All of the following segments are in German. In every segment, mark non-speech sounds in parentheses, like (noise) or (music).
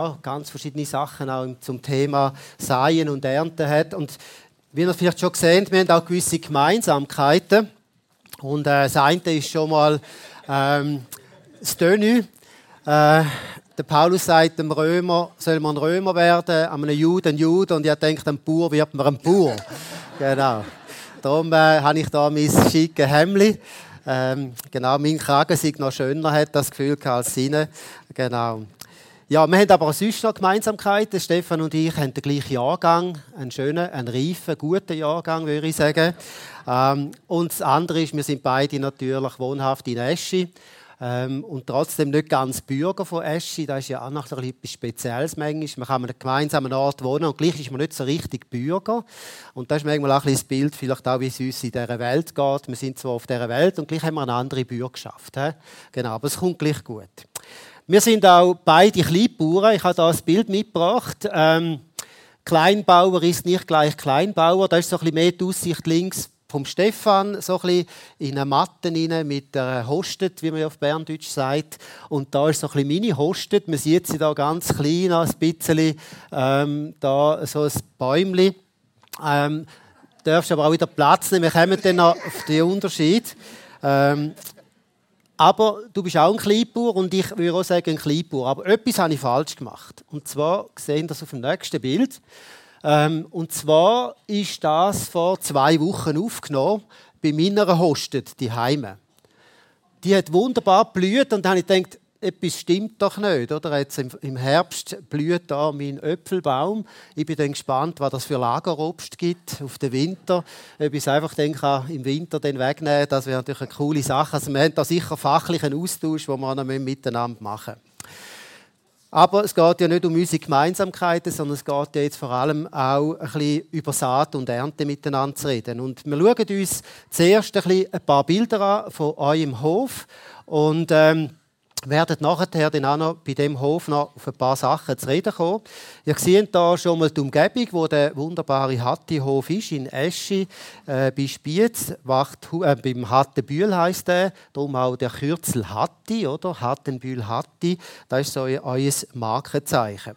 ja, ganz verschiedene Sachen auch zum Thema Säen und Ernten hat. Und wie ihr vielleicht schon gesehen wir haben auch gewisse Gemeinsamkeiten. Und äh, das eine ist schon mal ähm, das Dönü. Äh, der Paulus sagt dem Römer, soll man Römer werden, einem Juden ein Jude und ich denke, ein Bauer wird man ein Bauer. (laughs) genau. Darum äh, habe ich da mein schickes Hemd. Ähm, genau, mein Kragen sieht noch schöner, hat das Gefühl als seine. Genau. Ja, wir haben aber auch sonst noch Gemeinsamkeiten. Stefan und ich haben den gleichen Jahrgang, einen schönen, einen reifen, guten Jahrgang, würde ich sagen. Ähm, und das andere ist, wir sind beide natürlich wohnhaft in Eschi. Ähm, und trotzdem nicht ganz Bürger von Eschi. Das ist ja auch noch etwas Spezielles manchmal. Man kann an einem gemeinsamen Ort wohnen und gleich ist man nicht so richtig Bürger. Und das ist manchmal auch ein das Bild, vielleicht auch, wie es uns in dieser Welt geht. Wir sind zwar auf dieser Welt und gleich haben wir eine andere Bürgerschaft. He? Genau, aber es kommt gleich gut. Wir sind auch beide Kleinbauern. Ich habe hier ein Bild mitgebracht. Ähm, Kleinbauer ist nicht gleich Kleinbauer. Da ist so ein mehr die Aussicht links vom Stefan, so ein in eine Matte rein mit der Hostet, wie man auf Berndeutsch sagt. Und da ist so ein bisschen meine Hostet. Man sieht sie da ganz klein, ein bisschen, ähm, da so ein Bäumchen. Ähm, darfst aber auch wieder Platz nehmen. Wir kommen dann noch auf den Unterschied. Ähm, aber du bist auch ein Kleinbauer und ich würde auch sagen ein Kleinbauer. Aber etwas habe ich falsch gemacht. Und zwar sehen das auf dem nächsten Bild. Ähm, und zwar ist das vor zwei Wochen aufgenommen bei meiner Hostet, die Heime. Die hat wunderbar blüht und dann habe ich gedacht, etwas stimmt doch nicht. Oder? Jetzt im Herbst blüht da mein Äpfelbaum. Ich bin dann gespannt, was das für Lagerobst gibt auf den Winter. Ob ich es einfach dann kann, im Winter dann wegnehmen das wäre natürlich eine coole Sache. Also wir haben da sicher fachlichen Austausch, den wir noch miteinander machen müssen. Aber es geht ja nicht um unsere Gemeinsamkeiten, sondern es geht ja jetzt vor allem auch ein bisschen über Saat und Ernte miteinander zu reden. Und wir schauen uns zuerst ein, bisschen ein paar Bilder an von eurem Hof. Und ähm, werden nachher dann auch noch bei dem Hof noch auf ein paar Sachen zu reden kommen. Ihr seht hier schon mal die Umgebung, wo der wunderbare Hatti-Hof ist, in Eschi, äh, bei Spiez, wacht, äh, beim Hattenbühl heisst der, darum auch der Kürzel Hatti, oder? Hattenbühl Hatti, das ist so euer Markenzeichen.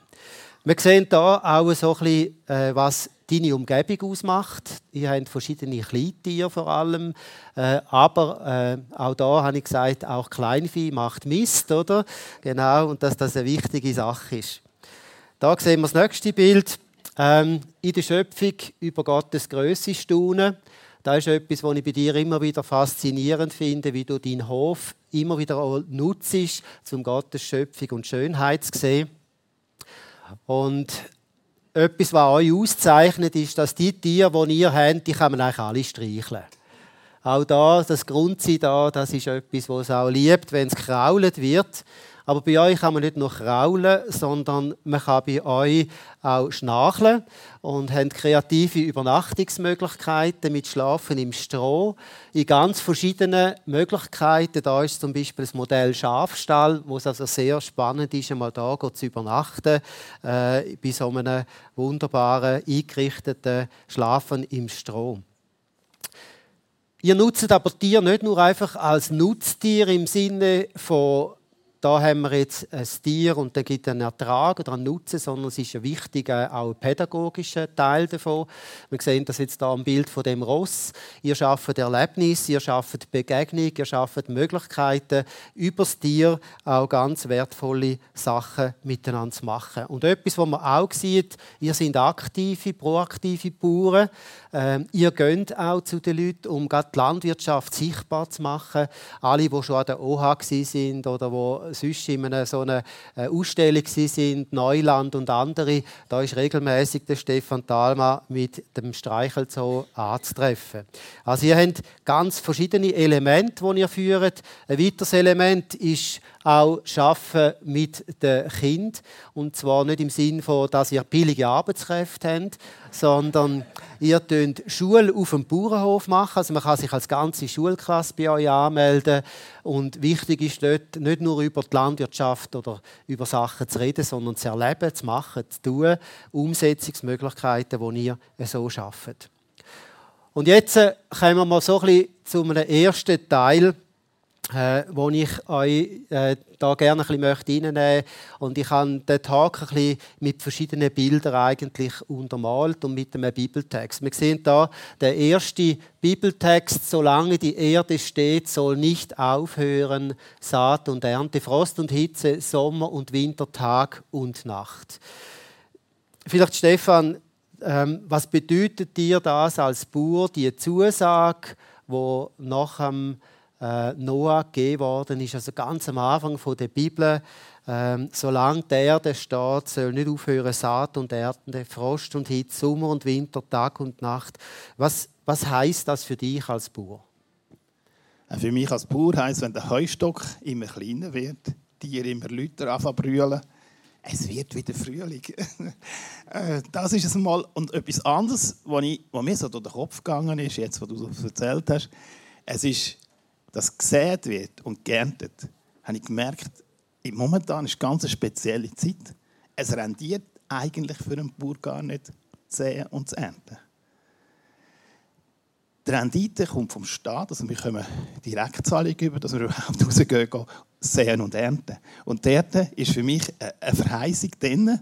Wir sehen hier auch so ein bisschen, äh, was deine Umgebung ausmacht. Ihr habt verschiedene Kleintiere vor allem, äh, aber äh, auch da habe ich gesagt, auch Kleinvieh macht Mist, oder? Genau, und dass das eine wichtige Sache ist. Da sehen wir das nächste Bild. Ähm, in der Schöpfung über Gottes Größe staunen. Das ist etwas, was ich bei dir immer wieder faszinierend finde, wie du deinen Hof immer wieder nutzt, um Gottes Schöpfung und Schönheit zu sehen. Und etwas, was euch auszeichnet, ist, dass die Tiere, die ihr habt, die kann man eigentlich alle streicheln. Auch da, das Grundsein da, das ist etwas, was es auch liebt, wenn es krault wird. Aber bei euch kann man nicht nur kraulen, sondern man kann bei euch auch schnacheln und haben kreative Übernachtungsmöglichkeiten mit Schlafen im Stroh in ganz verschiedenen Möglichkeiten. Da ist zum Beispiel das Modell Schafstall, wo es also sehr spannend ist, einmal da zu übernachten, äh, bei so einem wunderbaren, eingerichteten Schlafen im Stroh. Ihr nutzt aber Tier nicht nur einfach als Nutztier im Sinne von da haben wir jetzt ein Tier und der gibt einen Ertrag oder einen Nutzen, sondern es ist ein wichtiger, auch pädagogischer Teil davon. Wir sehen das jetzt hier am Bild von dem Ross. Ihr schafft Erlebnis, ihr schafft Begegnung, ihr schafft Möglichkeiten, über das Tier auch ganz wertvolle Sachen miteinander zu machen. Und etwas, was man auch sieht, ihr seid aktive, proaktive Bauern. Ähm, ihr geht auch zu den Leuten, um die Landwirtschaft sichtbar zu machen. Alle, die schon an der OH sind oder die sonst in einer so einer äh, Ausstellung sind, Neuland und andere, da ist regelmäßig der Stefan Thalma mit dem Streichelzoo anzutreffen. Also ihr habt ganz verschiedene Elemente, die ihr führt. Ein weiteres Element ist auch Schaffen mit den Kind und zwar nicht im Sinn von, dass ihr billige Arbeitskräfte habt, sondern ihr tönt Schule auf dem Bauernhof machen. Also man kann sich als ganze Schulklasse bei euch anmelden und wichtig ist dort nicht nur über die Landwirtschaft oder über Sachen zu reden, sondern zu erleben, zu machen, zu tun, Umsetzungsmöglichkeiten, die ihr so schafft. Und jetzt äh, kommen wir mal so ein bisschen zu einem ersten Teil äh, wo ich euch äh, da gerne ein bisschen möchte und ich habe den Tag ein mit verschiedenen Bildern eigentlich untermalt und mit einem Bibeltext. Wir sehen da der erste Bibeltext: Solange die Erde steht, soll nicht aufhören Saat und Ernte, Frost und Hitze, Sommer und Winter, Tag und Nacht. Vielleicht Stefan, ähm, was bedeutet dir das als Bauer, die Zusage, wo nach dem äh, Noah gegeben worden ist, also ganz am Anfang von der Bibel. Ähm, solange die Erde steht, soll nicht aufhören Saat und Ernte, Frost und Hitze, Sommer und Winter, Tag und Nacht. Was, was heißt das für dich als Bauer? Äh, für mich als Bauer heißt, wenn der Heustock immer kleiner wird, die Tiere immer lauter anfangen es wird wieder Frühling. (laughs) Äh, das ist es mal. Und etwas anderes, was, mir so durch den Kopf gegangen ist, jetzt, was du erzählt hast, es ist das gesät wird und geerntet, habe ich gemerkt, momentan ist eine ganz spezielle Zeit. Es rendiert eigentlich für einen Bauer gar nicht zu säen und zu ernten. Die Rendite kommt vom Staat, also wir bekommen Direktzahlung über, dass wir überhaupt (laughs) rausgehen, gehen, säen und ernten. Und dort ist für mich eine Verheißung drin,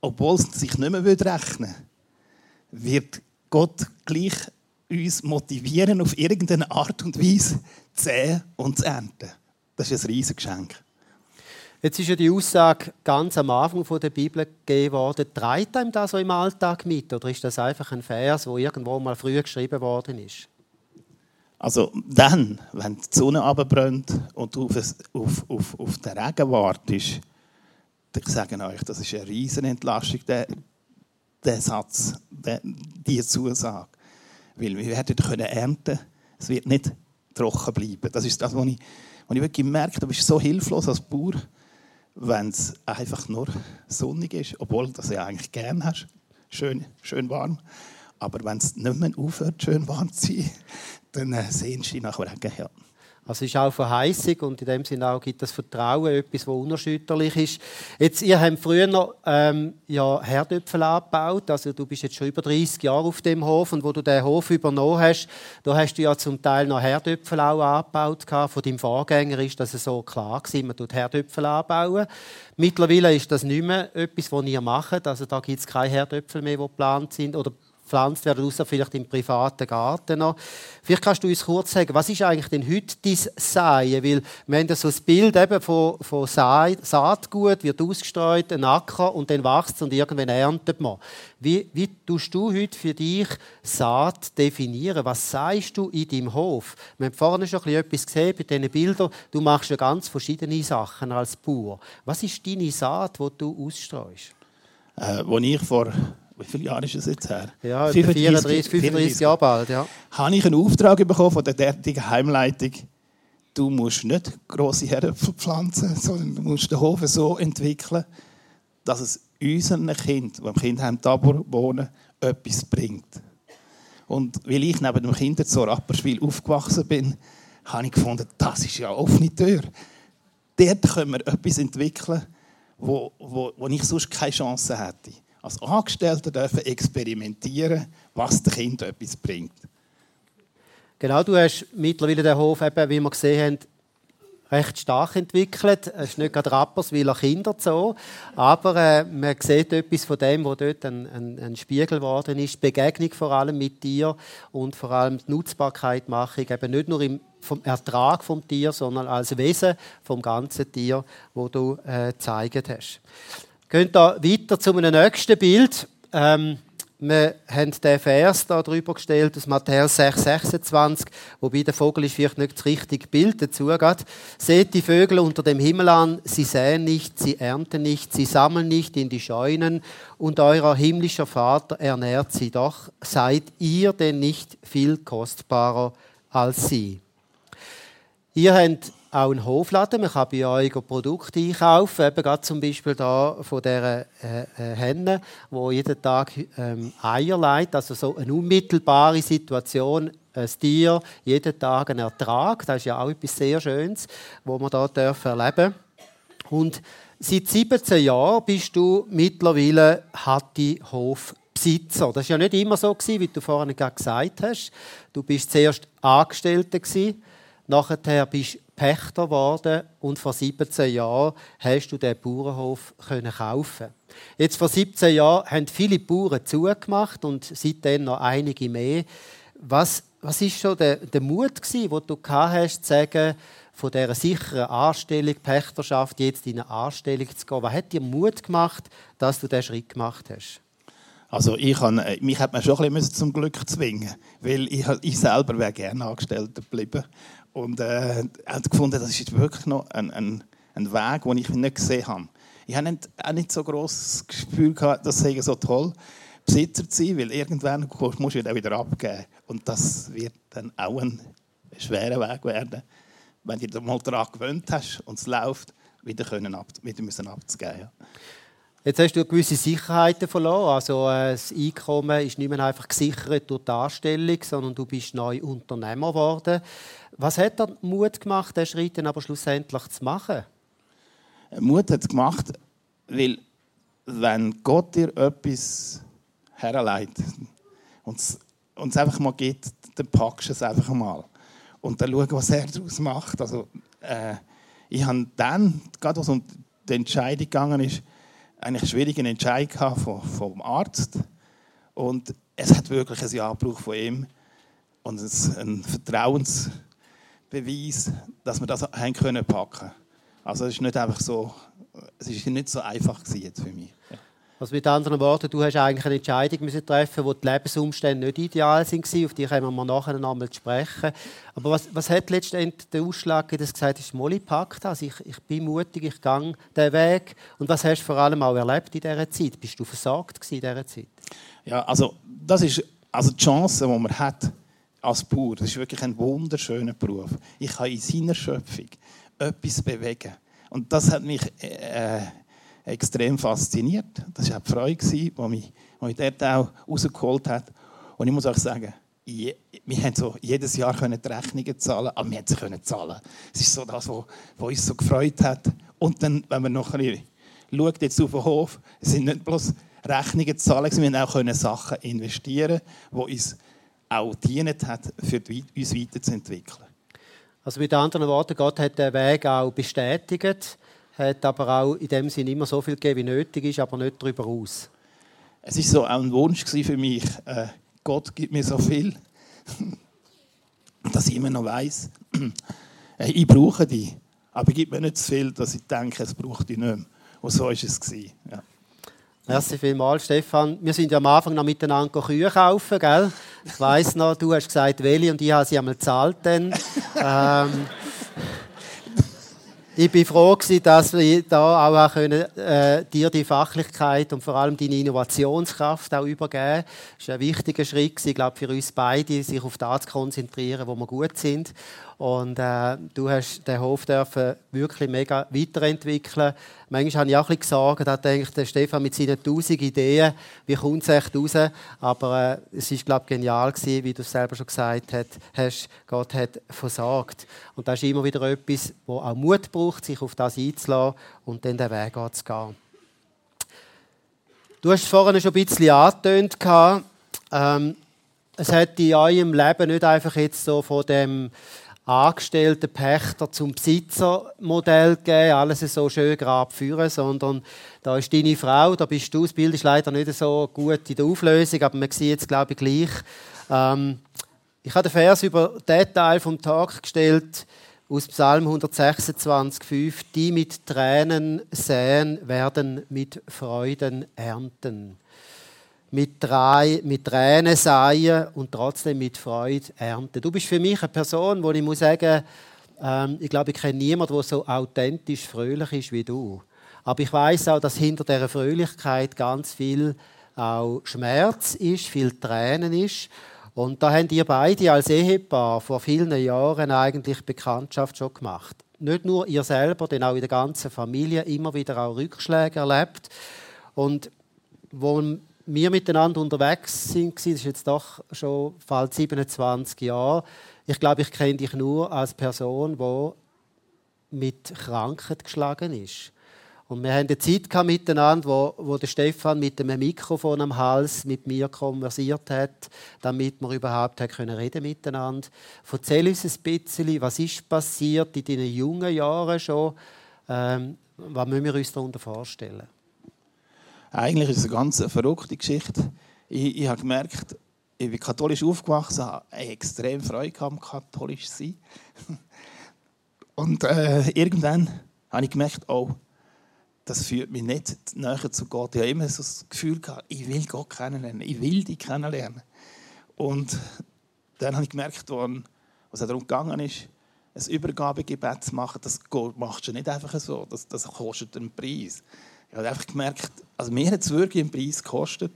obwohl es sich nicht mehr rechnen würde, wird Gott gleich uns motivieren, auf irgendeine Art und Weise zu säen und zu ernten. Das ist ein riesiges Geschenk. Jetzt ist ja die Aussage ganz am Anfang der Bibel gegeben worden. Treibt einem das so im Alltag mit? Oder ist das einfach ein Vers, der irgendwo mal früher geschrieben worden ist? Also dann, wenn die Sonne abbrennt und du auf, auf, auf, auf den Regen wartest, ich sage euch, das ist eine riesen Entlastung, der, der Satz, der, diese Zusage. Weil wir werden können ernten es wird nicht trocken bleiben. Das ist das, was ich, was ich wirklich merke. Du bist so hilflos als Bauer, wenn es einfach nur sonnig ist, obwohl du das ja eigentlich gerne hast. Schön, schön warm. Aber wenn es nicht mehr aufhört, schön warm zu sein, dann äh, sehnst du dich nach Regen. Ja. Also ist auch Verheißung und in dem Sinne auch gibt das Vertrauen, etwas, das unerschütterlich ist. Jetzt, ihr habt früher noch, ähm, ja, Herdöpfel angebaut, also du bist jetzt schon über 30 Jahre auf dem Hof und wo du den Hof übernommen hast, da hast du ja zum Teil noch Herdöpfel auch angebaut Von deinem Vorgänger ist das so klar gewesen, man tut Herdöpfel anbauen. Mittlerweile ist das nicht mehr etwas, was ihr macht, also da gibt es keine Herdöpfel mehr, die geplant sind oder gepflanzt werden, außer vielleicht im privaten Garten noch. Vielleicht kannst du uns kurz sagen, was ist eigentlich denn heute dein Säen? Weil wir haben so ein Bild eben von, von Saatgut, wird ausgestreut, ein Acker und dann wächst es und irgendwann erntet man. Wie, wie tust du heute für dich Saat definieren? Was sagst du in deinem Hof? Wir haben vorhin schon etwas gesehen bei diesen Bildern. Du machst ja ganz verschiedene Sachen als Bauer. Was ist deine Saat, die du ausstreust? Äh, als ich vor wie viele Jahre ist es jetzt her? Ja, 34, 35 Jahre bald, ja. Habe ich einen Auftrag bekommen von der derartigen Heimleitung, du musst nicht grosse Herdöpfel pflanzen, sondern du musst den Hof so entwickeln, dass es unseren Kind, die im Kindheim Tabor wohnen, etwas bringt. Und weil ich neben dem Kinderzoo Rapperspiel aufgewachsen bin, habe ich gefunden, das ist ja eine offene Tür. Dort können wir etwas entwickeln, wo, wo, wo ich sonst keine Chance hätte als Angestellte dürfen experimentieren, was den Kindern etwas bringt. Genau, du hast mittlerweile den Hof, eben, wie wir gesehen haben, recht stark entwickelt. Es ist nicht gerade Rapperswiler Kinderzoo, aber äh, man sieht etwas von dem, was dort ein, ein, ein, Spiegel geworden ist. Die Begegnung vor allem mit dir und vor allem die Nutzbarkeit mache ich eben nicht nur im vom Ertrag vom Tier, sondern als Wesen vom ganzen Tier, wo du äh, gezeigt hast. Gehen da weiter zu einem nächsten Bild. Ähm, wir haben den Vers da drüber gestellt aus Matthäus 6, 26, wobei der Vogel ist vielleicht nicht das richtige Bild dazu geht. Seht die Vögel unter dem Himmel an, sie säen nicht, sie ernten nicht, sie sammeln nicht in die Scheunen und euer himmlischer Vater ernährt sie. Doch seid ihr denn nicht viel kostbarer als sie. Ihr habt auch einen Hofladen. Man kann bei euch Produkte einkaufen, eben gerade zum Beispiel da von dieser äh, äh, Henne, wo jeden Tag ähm, Eier legt, also so eine unmittelbare Situation, ein Tier, jeden Tag einen Ertrag. Das ist ja auch etwas sehr Schönes, wo man da erleben Und seit 17 Jahren bist du mittlerweile Hatti Hofbesitzer. Das war ja nicht immer so, wie du vorhin gesagt hast. Du bist zuerst Angestellter. Nachher bist du Pächter geworden und vor 17 Jahren hast du den Bauernhof können kaufen. Jetzt vor 17 Jahren haben viele Bauern zugemacht und seitdem noch einige mehr. Was, was ist schon der, der Mut gewesen, den du hast, zu sagen, von dieser sicheren Anstellung, Pächterschaft, jetzt in eine Anstellung zu gehen? Was hat dir Mut gemacht, dass du diesen Schritt gemacht hast? Also ich kann, mich hat man schon ein bisschen zum Glück zwingen, weil ich, ich selber wäre gerne Angestellter geblieben und äh, habe gefunden, das ist wirklich noch ein, ein, ein Weg, den ich nicht gesehen habe. Ich habe nicht, auch nicht so großes Gefühl gehabt, das sei so toll, Besitzer zu sein, weil irgendwann musst du ihn wieder abgeben und das wird dann auch ein schwerer Weg werden, wenn du dich mal daran gewöhnt hast und es läuft, wieder, können ab, wieder müssen abzugeben. Ja. Jetzt hast du gewisse Sicherheiten verloren. Also äh, das Einkommen ist nicht mehr einfach gesichert durch die Anstellung, sondern du bist neu Unternehmer geworden. Was hat dir Mut gemacht, diesen Schritt dann aber schlussendlich zu machen? Mut hat es gemacht, weil wenn Gott dir etwas herleitet und es einfach mal gibt, dann packst du es einfach mal. Und dann schau, was er daraus macht. Also, äh, ich habe dann, gerade was um die Entscheidung gegangen ist, eine schwierige Entscheidung vom, vom Arzt. Und es hat wirklich ein Ja von ihm und ein Vertrauensbeweis, dass wir das haben können packen. Also es ist nicht einfach so, es ist nicht so einfach jetzt für mich. Also mit anderen Worten, du hast eigentlich eine Entscheidung müssen treffen, wo die Lebensumstände nicht ideal sind, auf die können wir nachher nochmal sprechen. Aber was, was hat letztendlich den Ausschlag dass du gesagt hast, Molly packt das, ich, ich bin mutig, ich gehe den Weg. Und was hast du vor allem auch erlebt in dieser Zeit? Bist du versorgt in dieser Zeit? Ja, also das ist also die Chance, die man hat als Bauer. Das ist wirklich ein wunderschöner Beruf. Ich kann in seiner Schöpfung etwas bewegen. Und das hat mich... Äh, extrem fasziniert. Das war auch die Freude, die mich, die mich dort auch rausgeholt hat. Und ich muss auch sagen, je, wir haben so jedes Jahr die Rechnungen zahlen, aber wir sie können zahlen. Es ist so das, was, uns so gefreut hat. Und dann, wenn man noch ein schaut, jetzt auf den Hof, es sind nicht bloß Rechnungen zahlen, wir haben auch Sachen investieren, die uns auch dienen hat, für die, uns weiterzuentwickeln. Also mit anderen Worten, Gott hat den Weg auch bestätigt hat aber auch in dem Sinne immer so viel gegeben, wie nötig ist, aber nicht darüber aus. Es ist so auch ein Wunsch für mich. Äh, Gott gibt mir so viel, dass ich immer noch weiß, äh, (clears throat) ich brauche die, aber gibt mir nicht so viel, dass ich denke, es braucht die nicht mehr. Und so war es. Ja. Merci vielmals, Stefan. Wir sind ja am Anfang noch miteinander Kühe kaufen, gell? Ich weiss noch, du hast gesagt, welche und ich habe sie einmal gezahlt. Dann. (laughs) ähm, ich bin froh, dass wir da auch können, äh, dir die Fachlichkeit und vor allem deine Innovationskraft auch übergeben. Das ist ein wichtiger Schritt, ich glaube, für uns beide, sich auf das zu konzentrieren, wo wir gut sind. Und äh, du hast den Hof dürfen wirklich mega weiterentwickeln. Manchmal habe ich auch ein Sorgen, da denkt der Stefan mit seinen tausend Ideen, wie kommt es echt raus? Aber äh, es ist glaube genial gewesen, wie du es selber schon gesagt hast, Gott hat versorgt. Und das ist immer wieder etwas, wo auch Mut braucht, sich auf das einzulassen und dann den Weg zu gehen. Du hast es vorhin schon ein bisschen angetönt. Ähm, es hat in eurem Leben nicht einfach jetzt so von dem Angestellten Pächter zum Besitzermodell gegeben, alles so schön gerade führen, sondern da ist deine Frau, da bist du, das Bild ist leider nicht so gut in der Auflösung, aber man sieht es, glaube ich, gleich. Ähm, ich habe den Vers über den Teil vom Tag gestellt, aus Psalm 126,5. Die mit Tränen säen, werden mit Freuden ernten mit, mit Tränen säen und trotzdem mit Freude ernten. Du bist für mich eine Person, wo ich muss sagen, ähm, ich glaube, ich kenne niemanden, der so authentisch fröhlich ist wie du. Aber ich weiß auch, dass hinter dieser Fröhlichkeit ganz viel auch Schmerz ist, viel Tränen ist. Und da haben ihr beide als Ehepaar vor vielen Jahren eigentlich Bekanntschaft schon gemacht. Nicht nur ihr selber, denn auch in der ganzen Familie immer wieder auch Rückschläge erlebt. Und wo wir miteinander unterwegs sind, das ist jetzt doch schon bald 27 Jahre. Ich glaube, ich kenne dich nur als Person, die mit Krankheit geschlagen ist. Und wir haben eine Zeit miteinander, wo, wo der Stefan mit einem Mikrofon am Hals mit mir konversiert hat, damit wir überhaupt können reden miteinander. Erzähl uns ein bisschen, was ist passiert in deinen jungen Jahren schon? Ähm, was müssen wir uns darunter vorstellen? Eigentlich ist es eine ganz verrückte Geschichte. Ich, ich habe gemerkt, ich bin katholisch aufgewachsen, habe extrem Freude am katholisch sein. (laughs) Und äh, irgendwann habe ich gemerkt, oh, das führt mich nicht näher zu Gott. Ich habe immer so das Gefühl gehabt, ich will Gott kennenlernen, ich will dich kennenlernen. Und dann habe ich gemerkt, was darum gegangen ist, ein Übergabegebet zu machen, das machst du nicht einfach so, das, das kostet einen Preis. Ich habe einfach gemerkt, also mir hat es wirklich einen Preis gekostet.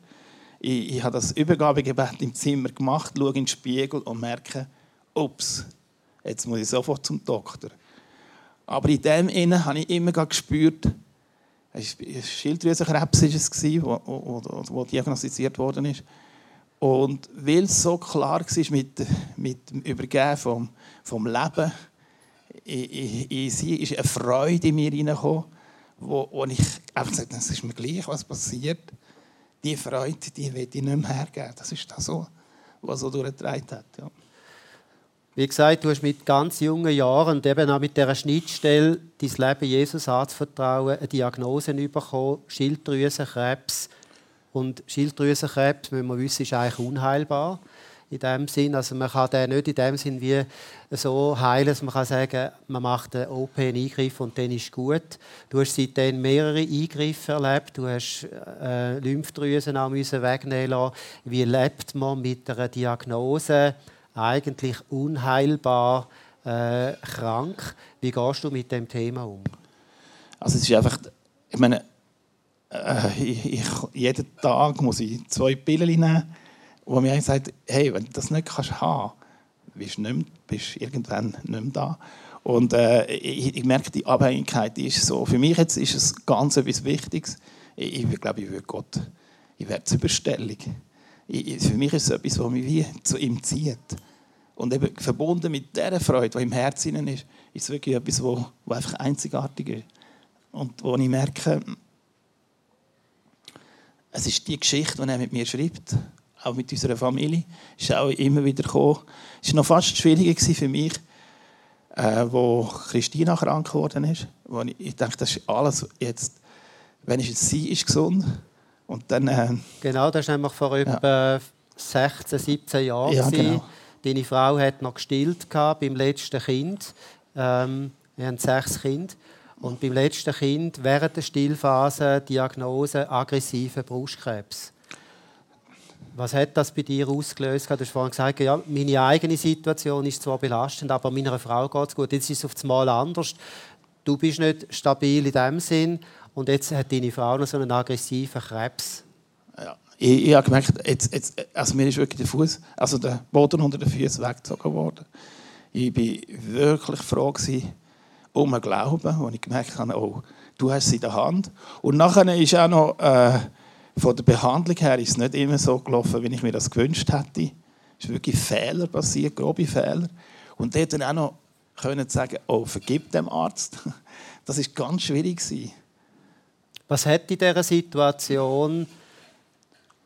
Ich, ich habe das Übergabegebet im Zimmer gemacht, schaue in den Spiegel und merke, ups, jetzt muss ich sofort zum Doktor. Aber in dem Innen habe ich immer gespürt, Schilddrüsenkrebs war es, wo diagnostiziert worden ist. Und weil es so klar war mit, mit dem Übergeben vom, vom Leben, in, in, sie ist eine Freude in mir hineingekommen, wo, wo ich einfach gesagt habe, es ist mir gleich, was passiert. Diese Freude, die will ich nicht mehr hergeben. Das ist das, was so durchgetragen hat. Ja. Wie gesagt, du hast mit ganz jungen Jahren und eben auch mit dieser Schnittstelle dein Leben Jesus anzuvertrauen, eine Diagnose bekommen, Schilddrüsenkrebs. Und Schilddrüsenkrebs, müssen wir wissen, ist eigentlich unheilbar. In dem Sinn, also man kann den nicht in dem Sinn wie so heilen, dass man kann sagen, man macht einen OP, einen Eingriff und dann ist gut. Du hast seitdem mehrere Eingriffe erlebt, du hast äh, Lymphdrüsen wegnehmen lassen. Wie lebt man mit einer Diagnose? eigentlich unheilbar äh, krank. Wie gehst du mit dem Thema um? Also es ist einfach, ich meine, äh, ich, ich, jeden Tag muss ich zwei Pillen nehmen, wo mir sagt, hey, wenn du das nicht kannst haben, bist du bist irgendwann nicht mehr da. Und äh, ich, ich, merke, die Abhängigkeit ist so. Für mich jetzt ist es ganz etwas Wichtiges. Ich, ich glaube, ich würde Gott, ich werde zur Überstellung. Ich, für mich ist es etwas, was mich wie zu ihm zieht. Und eben verbunden mit dieser Freude, die im Herzen ist, ist es wirklich etwas, was einfach einzigartig ist. Und wo ich merke, es ist die Geschichte, die er mit mir schreibt, auch mit unserer Familie, ist auch immer wieder gekommen. Es war noch fast schwieriger für mich, äh, wo Christina krank geworden ist. Wo ich, ich dachte, das ist alles jetzt, wenn ich jetzt sie ist gesund und dann... Äh, genau, das nämlich vor ja. etwa 16, 17 Jahren. Ja, genau. Deine Frau hat noch gestillt beim letzten Kind. Ähm, wir haben sechs Kinder. Und beim letzten Kind während der Stillphase Diagnose aggressiver Brustkrebs. Was hat das bei dir ausgelöst? Du hast vorhin gesagt, ja, meine eigene Situation ist zwar belastend, aber meiner Frau geht es gut. Jetzt ist es auf einmal anders. Du bist nicht stabil in dem Sinn und jetzt hat deine Frau noch so einen aggressiven Krebs. Ja ich, ich habe gemerkt, jetzt, jetzt, also mir ist wirklich der Fuß, also der Boden unter den Füßen weggezogen worden. Ich war wirklich froh gewesen, um einen Glauben, wo ich gemerkt habe, oh, du hast sie in der Hand. Und nachher ist auch noch äh, von der Behandlung her ist es nicht immer so gelaufen, wie ich mir das gewünscht hätte. Es ist wirklich Fehler passiert, grobe Fehler. Und dort dann auch noch können sagen, oh, vergib dem Arzt. (laughs) Das ist ganz schwierig Was hat in dieser Situation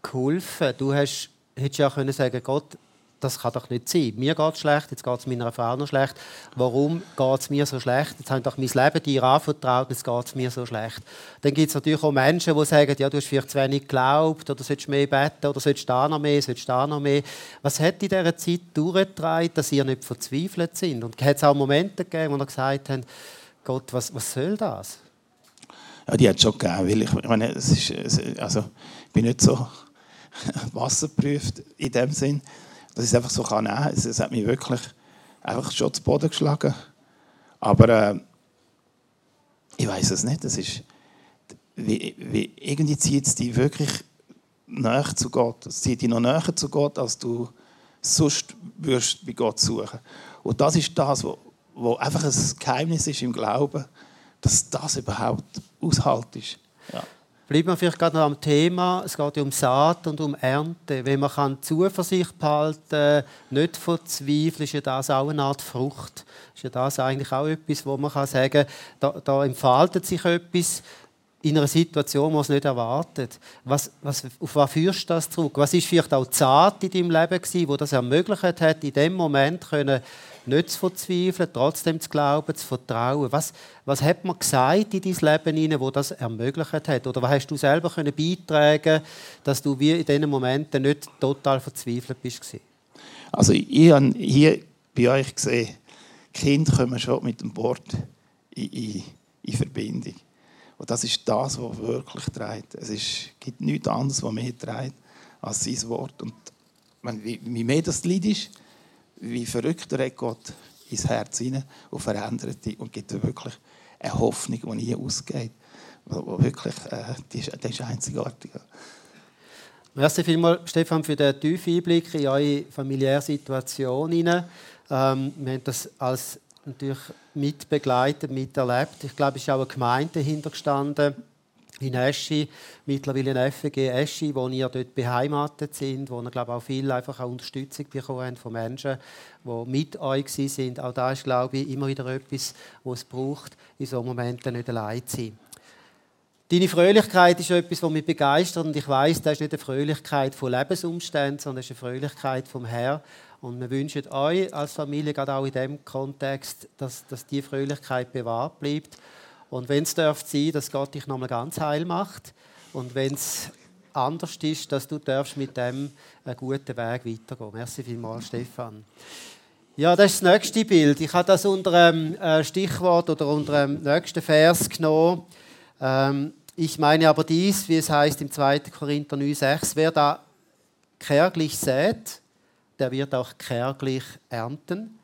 geholfen? Du hast, hättest ja können sagen Gott, das kann doch nicht sein. Mir geht es schlecht, jetzt geht es meiner Frau noch schlecht. Warum geht es mir so schlecht? Jetzt habe doch mein Leben dir anvertraut, jetzt geht es mir so schlecht. Dann gibt es natürlich auch Menschen, die sagen, ja, du hast vielleicht zu wenig geglaubt oder sollst mehr beten oder sollst da noch mehr, sollst da noch mehr. Was hat in dieser Zeit durchgetragen, dass ihr nicht verzweifelt sind? Und hat es auch Momente gegeben, wo ihr gesagt habt, Gott, was, was soll das? Ja, die hat es schon gegeben, weil ich, ich meine, es ist, also, ich bin nicht so (laughs) wasserprüft in dem Sinn, dass ich es einfach so nehmen kann. Es hat mich wirklich einfach schon zu Boden geschlagen. Aber äh, ich weiß es nicht. Das ist, wie, wie, irgendwie zieht es dich wirklich näher zu Gott. Es zieht dich noch näher zu Gott, als du sonst würdest bei Gott suchen. Und das ist das, was wo einfach ein Geheimnis ist im Glauben, dass das überhaupt aushalt ist. Ja. Bleiben wir vielleicht gerade noch am Thema. Es geht ja um Saat und um Ernte. Wenn man kann Zuversicht behalten nicht verzweifeln, ist ja das auch eine Art Frucht. Ist ja das eigentlich auch etwas, wo man kann sagen da, da entfaltet sich etwas. In einer Situation, wo es nicht erwartet. Was, was, auf was führst du das zurück? Was ist vielleicht auch Zart in deinem Leben gewesen, wo das ermöglicht hat, in dem Moment können, nicht zu verzweifeln, trotzdem zu glauben, zu vertrauen? Was, was hat man gesagt in dein Leben hinein, wo das ermöglicht hat? Oder was hast du selber können beitragen, dass du wie in diesen Momenten nicht total verzweifelt bist? Also ich habe hier bei euch gesehen, Kinder kommen schon mit dem Wort in, in, in Verbindung. Und das ist das, was wirklich trägt. Es ist, gibt nichts anderes, was mehr trägt als sein Wort. Und wenn, wie, mehr das Lied ist, wie verrückter hat Gott ins Herz hinein und verändert die und gibt wirklich eine Hoffnung, die nie ausgeht. Wirklich, äh, die, ist, ist einzigartig. Merci vielmals, Stefan, für den tiefen Einblick in eure familiäre Situation. Ähm, wir haben das als natürlich mitbegleitet, miterlebt. Ich glaube, es ist auch eine Gemeinde hintergestanden in Eschi, mittlerweile ein FG Eschi, wo ihr dort beheimatet sind, wo ihr glaube auch viel einfach auch Unterstützung bekommen habt von Menschen, die mit euch sind. Auch da ist glaube ich immer wieder etwas, was es braucht, in so Momenten nicht allein zu sein. Deine Fröhlichkeit ist etwas, was mich begeistert und ich weiß, das ist nicht eine Fröhlichkeit von Lebensumständen, sondern es ist eine Fröhlichkeit vom Herrn, und wir wünschen euch als Familie, gerade auch in diesem Kontext, dass, dass die Fröhlichkeit bewahrt bleibt. Und wenn es darf sein, dass Gott dich nochmal ganz heil macht. Und wenn es anders ist, dass du darfst mit dem einen guten Weg weitergehen. Merci vielmals, Stefan. Ja, das ist das nächste Bild. Ich habe das unter einem äh, Stichwort oder unter dem nächsten Vers genommen. Ähm, ich meine aber dies, wie es heißt im 2. Korinther 9,6, wer da kärglich sät, der wird auch kärglich ernten.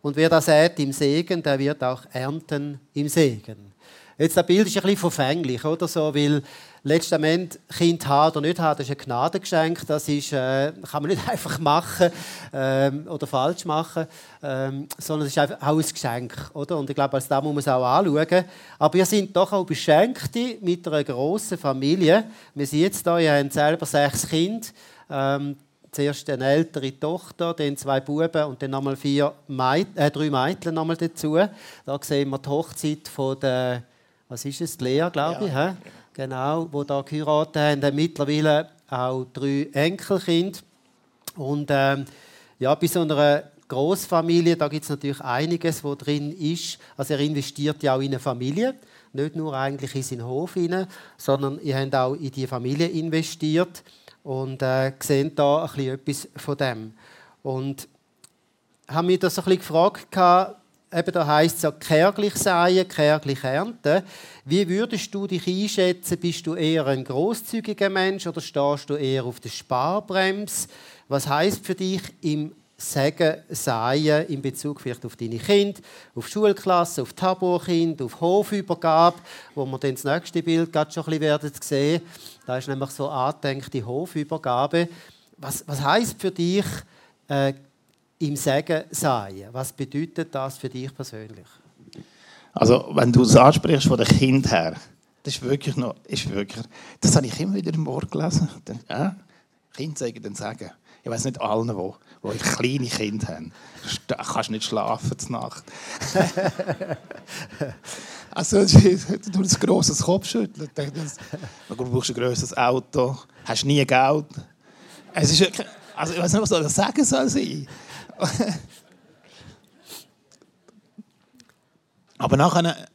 Und wer das sät im Segen, der wird auch ernten im Segen. Jetzt, das Bild ist ein bisschen verfänglich, oder so, weil letztendlich Kind haben oder nicht haben, das ist ein Gnadengeschenk, das ist, äh, kann man nicht (laughs) einfach machen ähm, oder falsch machen, ähm, sondern es ist einfach auch ein Geschenk, oder? Und ich glaube, als das muss man es auch anschauen. Aber wir sind doch auch Beschenkte mit einer grossen Familie. Wir sind jetzt hier, ihr habt selber sechs Kinder. Ähm, zuerst eine ältere Tochter, dann zwei Buben und dann nochmal vier Meid äh, drei Mädchen nochmal dazu. Da sehen wir die Hochzeit von der, was ist es, Lea, glaube ich, ja. genau, wo da geheiratet haben. Dann mittlerweile auch drei Enkelkinder. Und ähm, ja, bei so einer Großfamilie, da gibt es natürlich einiges, wo drin ist. Also er investiert ja auch in eine Familie, nicht nur eigentlich in seinen Hof hinein, sondern ihr habt auch in die Familie investiert und äh, sehen da ein bisschen etwas von dem. Und haben mich das ein bisschen gefragt, eben da heisst es ja kärglich säen, kärglich ernten. Wie würdest du dich einschätzen? Bist du eher ein großzügiger Mensch oder stehst du eher auf der Sparbremse? Was heißt für dich im sagen, sagen in Bezug vielleicht auf deine Kinder, auf Schulklasse, auf Taborkind, auf Hofübergabe, wo wir dann das nächste Bild gerade schon ein bisschen sehen Da ist nämlich so angedenkte Hofübergabe. Was, was heisst für dich äh, im Sagen sein? Was bedeutet das für dich persönlich? Also, wenn du es ansprichst von den Kind her, das ist wirklich noch, ist wirklich, das habe ich immer wieder im Wort gelesen. Äh, Kinder sagen dann sagen. Ich weiß nicht allen, die, die kleine Kinder haben. Du kannst nicht schlafen zur Nacht. (laughs) also, (laughs) du ein grosses Kopfschütteln. (laughs) Du brauchst ein grosses Auto, hast nie Geld. Es ist wirklich, also ich weiß nicht, was das sagen soll. (laughs) Aber nachher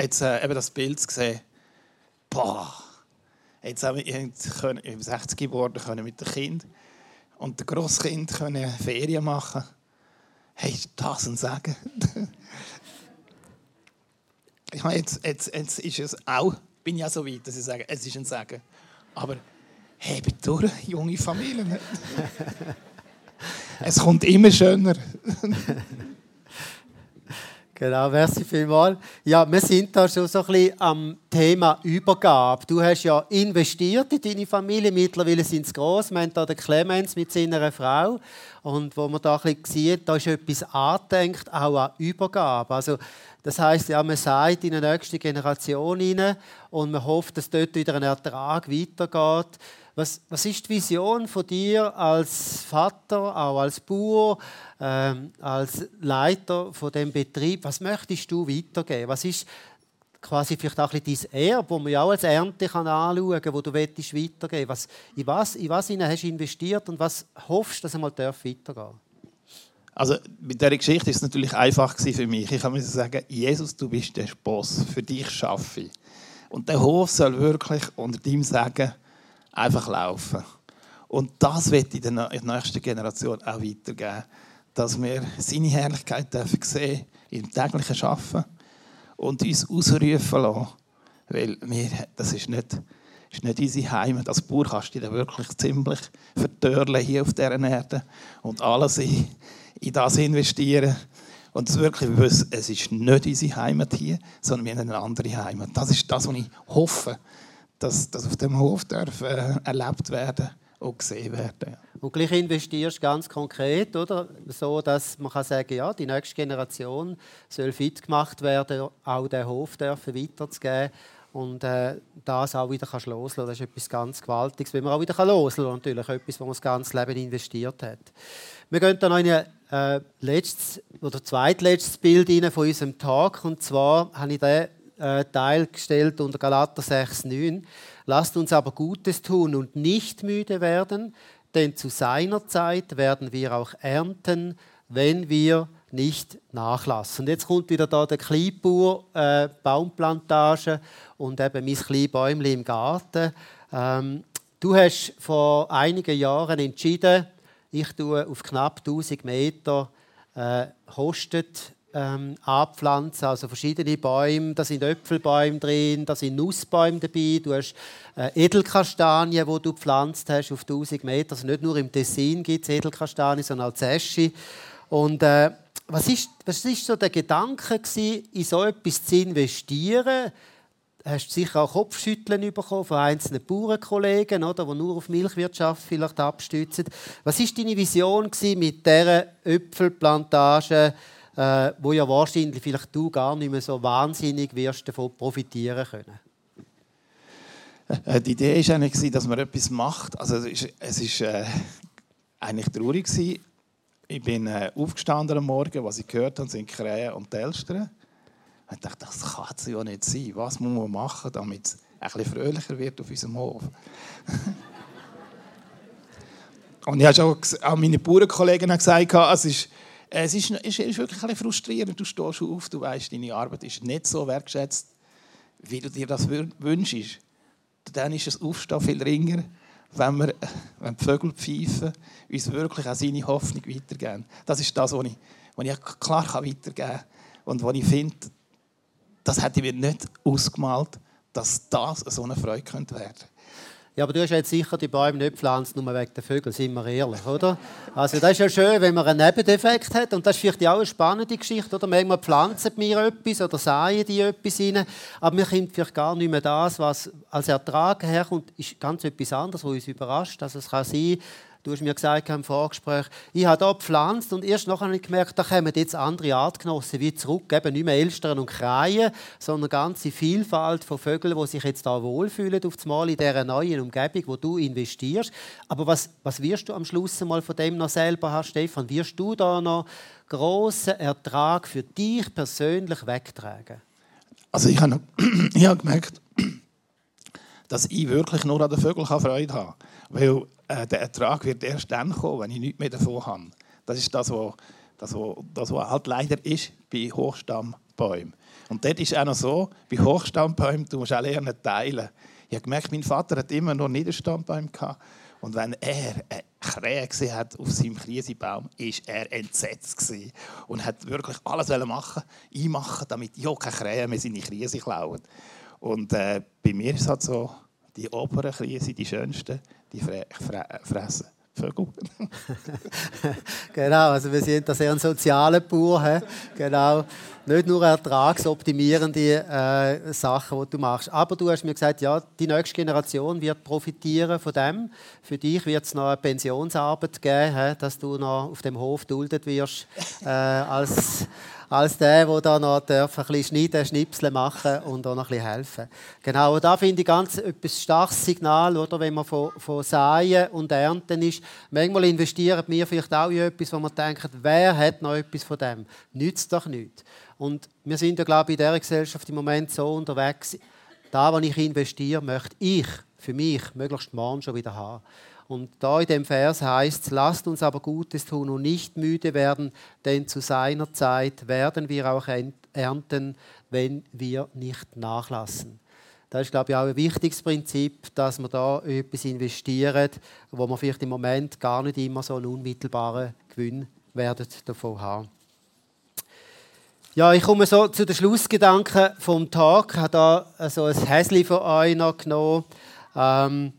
jetzt äh, eben das Bild gesehen, boah, jetzt haben wir, können, 60 geworden, können mit dem Kind und der Grosskind können Ferien machen. Hey, das ein Sagen. Ich meine, jetzt, jetzt, jetzt ist es auch, bin ja so weit, dass ich sage, es ist ein Sagen. Aber hey, durch, junge Familien. (laughs) es kommt immer schöner. Genau, merci vielmals. Ja, wir sind da schon so ein bisschen am Thema Übergabe. Du hast ja investiert in deine Familie, mittlerweile sind sie gross. Wir haben hier den Clemens mit seiner Frau. Und wo man da ein bisschen sieht, da ist etwas angedenkt, auch an Übergabe. Also, das heißt, ja, man sagt in eine nächste Generation hinein und man hofft, dass dort wieder ein Ertrag weitergeht. Was, was ist die Vision von dir als Vater, auch als Bauer, ähm, als Leiter von dem Betrieb? Was möchtest du weitergeben? Was ist quasi vielleicht auch dein Erbe, das man ja auch als Ernte kann anschauen kann, wo du weitergeben willst. in was, in was hast du investiert und was hoffst du, dass einmal weitergehen darf? Also mit dieser Geschichte ist es natürlich einfach für mich. Ich kann sagen, Jesus, du bist der Boss, für dich schaffe ich. Und der Hof soll wirklich unter deinem Sagen einfach laufen. Und das wird in der nächsten Generation auch weitergeben, dass wir seine Herrlichkeit dürfen sehen im täglichen Arbeiten und uns ausrufen lassen. Weil wir, das ist nicht, ist nicht unsere Heimat. Als Bauer kannst du dich wirklich ziemlich vertörlen hier auf dieser Erde und alles in, in das investieren. Und es wirklich wissen, es ist nicht unsere Heimat hier, sondern wir haben eine andere Heimat. Das ist das, was ich hoffe, dass das auf dem Hof darf, äh, erlebt werden und gesehen werden. Und gleich investierst du ganz konkret, oder? so dass man kann sagen ja, die nächste Generation soll fit gemacht werden, auch den Hof dürfen weiterzugeben und äh, das auch wieder kannst loslassen. Das ist etwas ganz Gewaltiges, wenn man auch wieder loslassen kann. Natürlich etwas, wo man das ganze Leben investiert hat. Wir gehen dann noch in ein äh, letztes oder zweitletztes Bild von unserem Tag. Und zwar habe ich den äh, Teil gestellt unter Galater 6,9. Lasst uns aber Gutes tun und nicht müde werden, denn zu seiner Zeit werden wir auch ernten, wenn wir nicht nachlassen. Und jetzt kommt wieder da der Kleinbauer, äh, Baumplantage und eben mein kleines Bäumchen im Garten. Ähm, du hast vor einigen Jahren entschieden, ich tue auf knapp 1000 Meter äh, Hostet ähm, anpflanzen, also verschiedene Bäume. Da sind Äpfelbäume drin, da sind Nussbäume dabei. Du hast äh, Edelkastanien, die du gepflanzt hast auf 1000 Meter. Also nicht nur im Tessin gibt es Edelkastanien, sondern als Esche. Und äh, was ist, was ist so der Gedanke gewesen, in so etwas zu investieren? Hast sicher auch Kopfschütteln bekommen von einzelnen Bauernkollegen, oder, die nur auf Milchwirtschaft vielleicht abstützen. Was war deine Vision mit dieser Äpfelplantage, äh, wo ja wahrscheinlich vielleicht du gar nicht mehr so wahnsinnig wirst davon profitieren können? Äh, die Idee war eigentlich, dass man etwas macht. Also es war äh, eigentlich traurig. Ich bin äh, aufgestanden am Morgen, was ich gehört habe, sind Krähen und Elstern. Ich dachte, das kann es ja nicht sein. Was muss man machen, damit es ein bisschen fröhlicher wird auf unserem Hof? (laughs) und ich habe schon an meine Bauernkollegen gesagt, es ist, es ist, es ist wirklich ein bisschen frustrierend. Du stehst auf, du weißt, deine Arbeit ist nicht so wertschätzt, wie du dir das wünschst. Dann ist das Aufstehen viel ringer, wenn, wir, (laughs) wenn die Vögel pfeifen, uns wirklich auch seine Hoffnung weitergeben. Das ist das, was ich, was ich klar weitergeben kann und was ich finde, das hätte ich mir nicht ausgemalt, dass das so eine Freude könnte werden ja, aber du hast jetzt sicher die Bäume nicht pflanzt, nur wegen der Vögel, sind wir ehrlich, oder? Also das ist ja schön, wenn man einen Nebendefekt hat und das ist vielleicht auch eine spannende Geschichte, oder? Manchmal pflanzen wir etwas oder säen die etwas rein, aber wir kommt vielleicht gar nicht mehr das, was als Ertrag herkommt, ist ganz etwas anderes, was uns überrascht. Also es kann sein, Du hast mir gesagt im Vorgespräch, ich habe hier gepflanzt und erst nachher habe ich gemerkt, da kommen jetzt andere Artgenossen wie zurück, eben nicht mehr Elstern und Kreien, sondern eine ganze Vielfalt von Vögeln, die sich jetzt da wohlfühlen auf Mal in dieser neuen Umgebung, wo du investierst. Aber was, was wirst du am Schluss mal von dem noch selber haben, Stefan? Wirst du da noch grossen Ertrag für dich persönlich wegtragen? Also ich habe, (clears throat) ich habe gemerkt, dass ich wirklich nur an den Vögeln Freude kann. Weil äh, der Ertrag wird erst dann kommen, wenn ich nichts mehr davon habe. Das ist das, was, das, was, das, was halt leider ist bei Hochstammbäumen. Und dort ist auch noch so, bei Hochstammbäumen, du musst auch lernen teilen. Ich habe gemerkt, mein Vater hat immer noch Niederstammbäume gehabt. Und wenn er eine Krähe gesehen hat auf seinem Krisebaum, war er entsetzt gewesen und hat wirklich alles machen, einmachen, damit ja keine Krähe mehr seine Krise klauen. Und äh, bei mir ist es halt so, die oberen Krise, die schönsten, die fre fre fressen. Vögel. (laughs) genau, also wir sind da sehr ein sozialer Bauer. Genau. Nicht nur ertragsoptimierende äh, Sachen, die du machst. Aber du hast mir gesagt, ja, die nächste Generation wird profitieren von dem. Für dich wird es noch eine Pensionsarbeit geben, dass du noch auf dem Hof duldet wirst äh, als, als der, der da noch ein bisschen schneiden, schnipseln machen und auch noch ein bisschen helfen. Genau, und da finde ich ganz etwas starkes Signal, oder, wenn man von, von Säen und Ernten ist. Manchmal investieren wir vielleicht auch in etwas, wo man denkt, wer hat noch etwas von dem? Nützt doch nichts. Und wir sind ja, glaube ich, in dieser Gesellschaft im Moment so unterwegs, da, wo ich investiere, möchte ich für mich möglichst morgen schon wieder haben. Und da in dem Vers heißt es, lasst uns aber Gutes tun und nicht müde werden, denn zu seiner Zeit werden wir auch ernten, wenn wir nicht nachlassen. Das ist, glaube ich, auch ein wichtiges Prinzip, dass man da etwas investiert, wo man vielleicht im Moment gar nicht immer so einen unmittelbaren Gewinn werden davon haben. Ja, ich komme so zu den Schlussgedanken vom Tag. Ich habe da so ein Häschen von euch noch genommen. Ähm,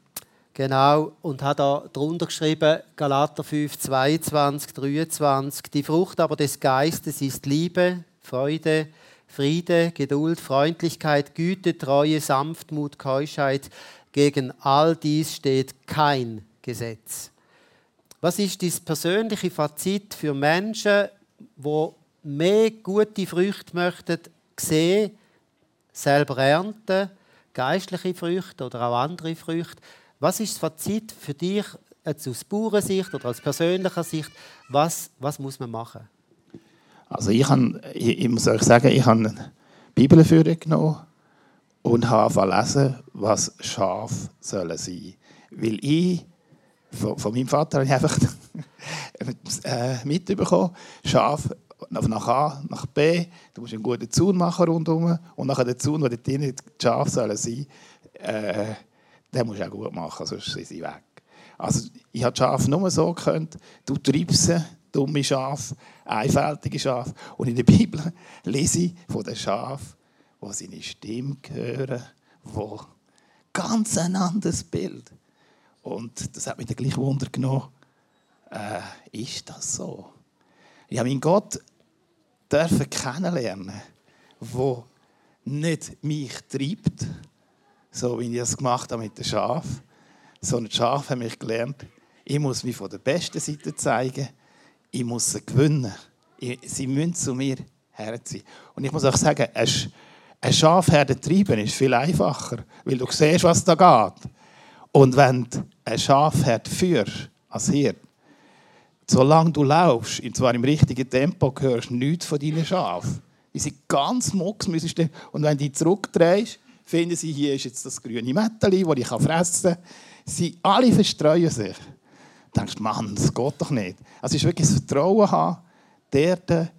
genau, und habe da drunter geschrieben, Galater 5, 22, 23. Die Frucht aber des Geistes ist Liebe, Freude, Friede, Geduld, Freundlichkeit, Güte, Treue, Sanftmut, Keuschheit. Gegen all dies steht kein Gesetz. Was ist das persönliche Fazit für Menschen, die mehr gute Früchte möchten sehen, selber ernten, geistliche Früchte oder auch andere Früchte. Was ist das Fazit für dich jetzt aus Bauernsicht oder aus persönlicher Sicht? Was, was muss man machen? Also ich, habe, ich, ich muss euch sagen, ich habe eine Bibel für genommen und habe lesen, was Schaf sollen sein. Weil ich von, von meinem Vater habe ich einfach (laughs) äh, mitbekommen, Schaf nach A, nach B, du musst einen guten Zaun machen rundherum und nachher den Zaun, der dort drinnen die Schafe sollen sein, äh, den musst du auch gut machen, sonst sind sie weg. Also ich habe die Schafe nur so gekannt, du treibst sie, dumme Schafe, einfältige Schafe. Und in der Bibel lese ich von den Schafen, die seine Stimme hören, wo ganz ein anderes Bild. Und das hat mich dann gleich Wunder genommen. Äh, ist das so? Ich habe meinen Gott dürfen kennenlernen, der nicht mich treibt, so wie ich es gemacht habe mit den Schafen, sondern die Schafe haben mich gelernt, ich muss mich von der besten Seite zeigen, ich muss sie gewinnen. Sie müssen zu mir herziehen. Und ich muss auch sagen, ein Schafherde treiben ist viel einfacher, weil du siehst, was da geht. Und wenn du ein Schafherd führst, als Hirt, solange du laufst, und zwar im richtigen Tempo, hörst du nichts von deinen Schafen. Die sind ganz mucks. Und wenn du dich zurückdrehst, finden sie, hier ist jetzt das grüne Mätteli, das ich fressen kann. Sie alle verstreuen sich. Du denkst, Mann, das geht doch nicht. Also es ist wirklich das Vertrauen haben, der,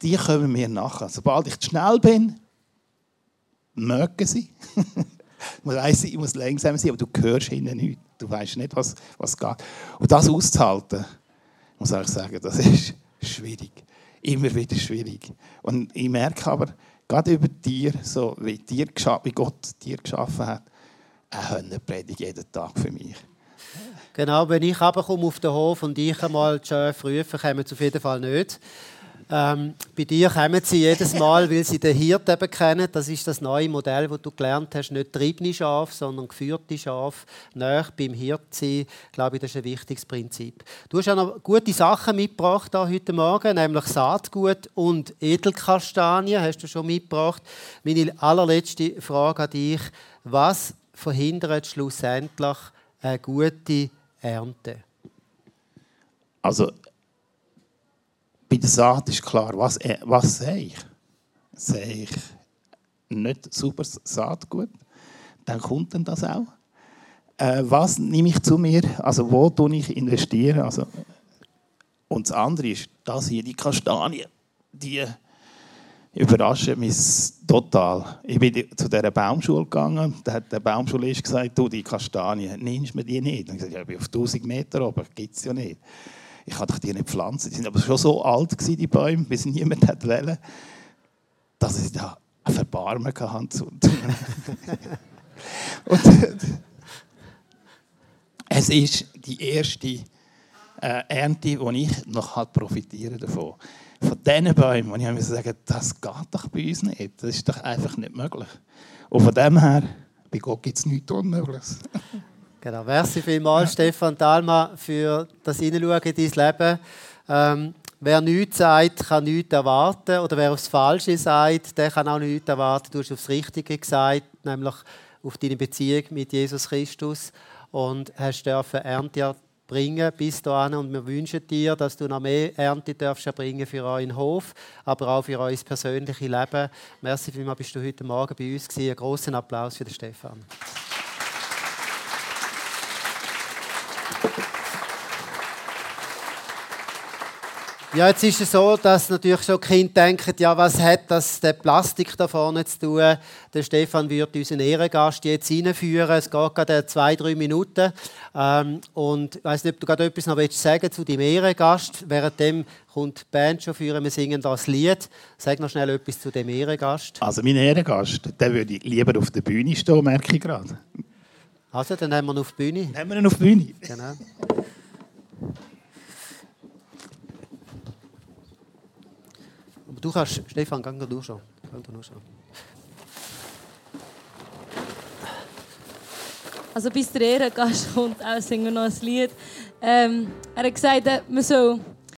die kommen mir nachher. Sobald ich zu schnell bin, mögen sie. (laughs) ich muss langsam sein, aber du hörst ihnen nichts. Du weißt nicht, was, was geht. Und das auszuhalten, muss ich sagen, das ist schwierig. Immer wieder schwierig. Und ich merke aber, gerade über dir, so wie, dir wie Gott dir geschaffen hat, eine Predigt jeden Tag für mich. Genau, wenn ich komme auf den Hof und ich einmal die Schöpfe rufe, kommen sie auf jeden Fall nicht. Ähm, bei dir kommen sie jedes Mal, weil sie den Hirt eben kennen. Das ist das neue Modell, das du gelernt hast. Nicht triebene Schafe, sondern geführte Schafe. Näher beim Hirt sein. Ich glaube, das ist ein wichtiges Prinzip. Du hast auch noch gute Sachen mitgebracht heute Morgen, nämlich Saatgut und Edelkastanien hast du schon mitgebracht. Meine allerletzte Frage an dich. Was verhindert schlussendlich eine gute Ernte? Also bei der Saat ist klar, was, äh, was sehe ich? Sehe ich nicht super Saatgut, dann kommt dann das auch. Äh, was nehme ich zu mir? Also wo tue ich investieren? Also, und das andere ist, das hier, die Kastanien, die überraschen mich total. Ich bin zu dieser Baumschule gegangen, da hat der Baumschulist gesagt, du, die Kastanien, nimmst du die nicht? Und ich gesagt, ja, ich bin auf 1000 Meter oben, gibt es ja nicht ich kann doch die nicht pflanzen. Die sind aber schon so alt gewesen, die Bäume, bis niemand hat wollen, dass sie da ein Verbarmen hatten. Und es ist die erste äh, Ernte, wo ich noch halt profitieren davon. Von diesen Bäumen, wo ich mir sagen, das geht doch bei uns nicht. Das ist doch einfach nicht möglich. Und von dem her, bei Gott gibt es nichts Unmögliches. Genau, merci vielmals, Stefan Thalma, für das Hineinschauen in dein Leben. Ähm, wer nichts sagt, kann nichts erwarten. Oder wer aufs Falsche sagt, der kann auch nichts erwarten. Du hast aufs Richtige gesagt, nämlich auf deine Beziehung mit Jesus Christus. Und hast dürfen Ernte bringen bis dahin. Und wir wünschen dir, dass du noch mehr Ernte darfst erbringen für euren Hof, aber auch für euer persönliches Leben. Merci vielmals, bist du heute Morgen bei uns gewesen. Einen großen Applaus für den Stefan. Ja, jetzt ist es so, dass natürlich schon Kinder denken, ja, was hat das der Plastik da vorne zu tun? Der Stefan wird unseren Ehrengast jetzt reinführen. Es geht gerade zwei, drei Minuten. Ähm, und ich weiß nicht, ob du gerade etwas noch willst sagen zu deinem Ehrengast. Währenddem kommt die Band schon führen, wir singen das Lied. Sag noch schnell etwas zu dem Ehrengast. Also mein Ehrengast, der würde lieber auf der Bühne stehen, merke ich gerade. Also, dann nehmen wir ihn auf die Bühne. Nehmen wir ihn auf die Bühne. Genau. Aber du kannst, Stefan, geh du schon. Geh du schon. Also bis der Ehrengast kommt, auch singen wir noch ein Lied. Ähm, er hat gesagt, man soll